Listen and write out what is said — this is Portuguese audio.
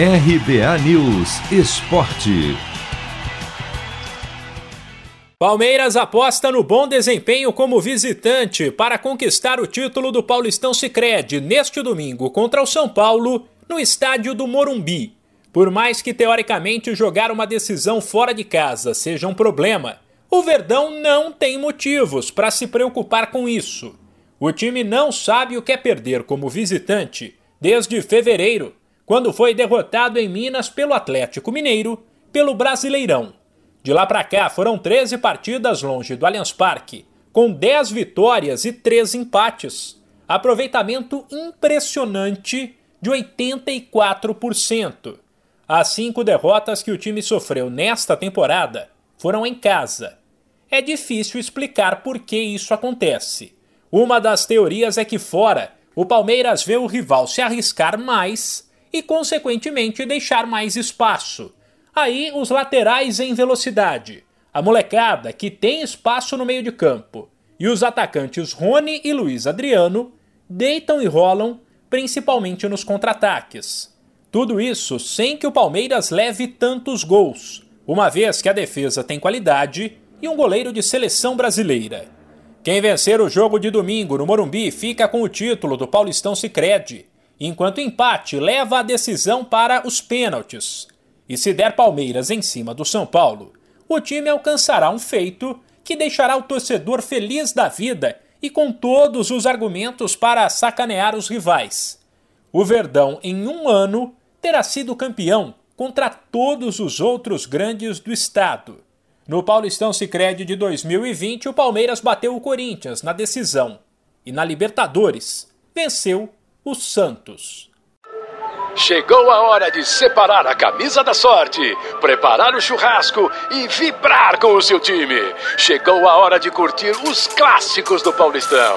RBA News Esporte. Palmeiras aposta no bom desempenho como visitante para conquistar o título do Paulistão Sicredi neste domingo contra o São Paulo no estádio do Morumbi. Por mais que teoricamente jogar uma decisão fora de casa seja um problema, o Verdão não tem motivos para se preocupar com isso. O time não sabe o que é perder como visitante desde fevereiro quando foi derrotado em Minas pelo Atlético Mineiro pelo Brasileirão. De lá para cá foram 13 partidas longe do Allianz Parque, com 10 vitórias e 3 empates. Aproveitamento impressionante de 84%. As cinco derrotas que o time sofreu nesta temporada foram em casa. É difícil explicar por que isso acontece. Uma das teorias é que fora o Palmeiras vê o rival se arriscar mais e, consequentemente, deixar mais espaço. Aí, os laterais em velocidade, a molecada que tem espaço no meio de campo e os atacantes Rony e Luiz Adriano deitam e rolam, principalmente nos contra-ataques. Tudo isso sem que o Palmeiras leve tantos gols, uma vez que a defesa tem qualidade e um goleiro de seleção brasileira. Quem vencer o jogo de domingo no Morumbi fica com o título do Paulistão Sicredi enquanto empate leva a decisão para os pênaltis. E se der Palmeiras em cima do São Paulo, o time alcançará um feito que deixará o torcedor feliz da vida e com todos os argumentos para sacanear os rivais. O Verdão, em um ano, terá sido campeão contra todos os outros grandes do estado. No Paulistão Sicredi de 2020, o Palmeiras bateu o Corinthians na decisão e na Libertadores venceu o Santos. Chegou a hora de separar a camisa da sorte, preparar o churrasco e vibrar com o seu time. Chegou a hora de curtir os clássicos do Paulistão.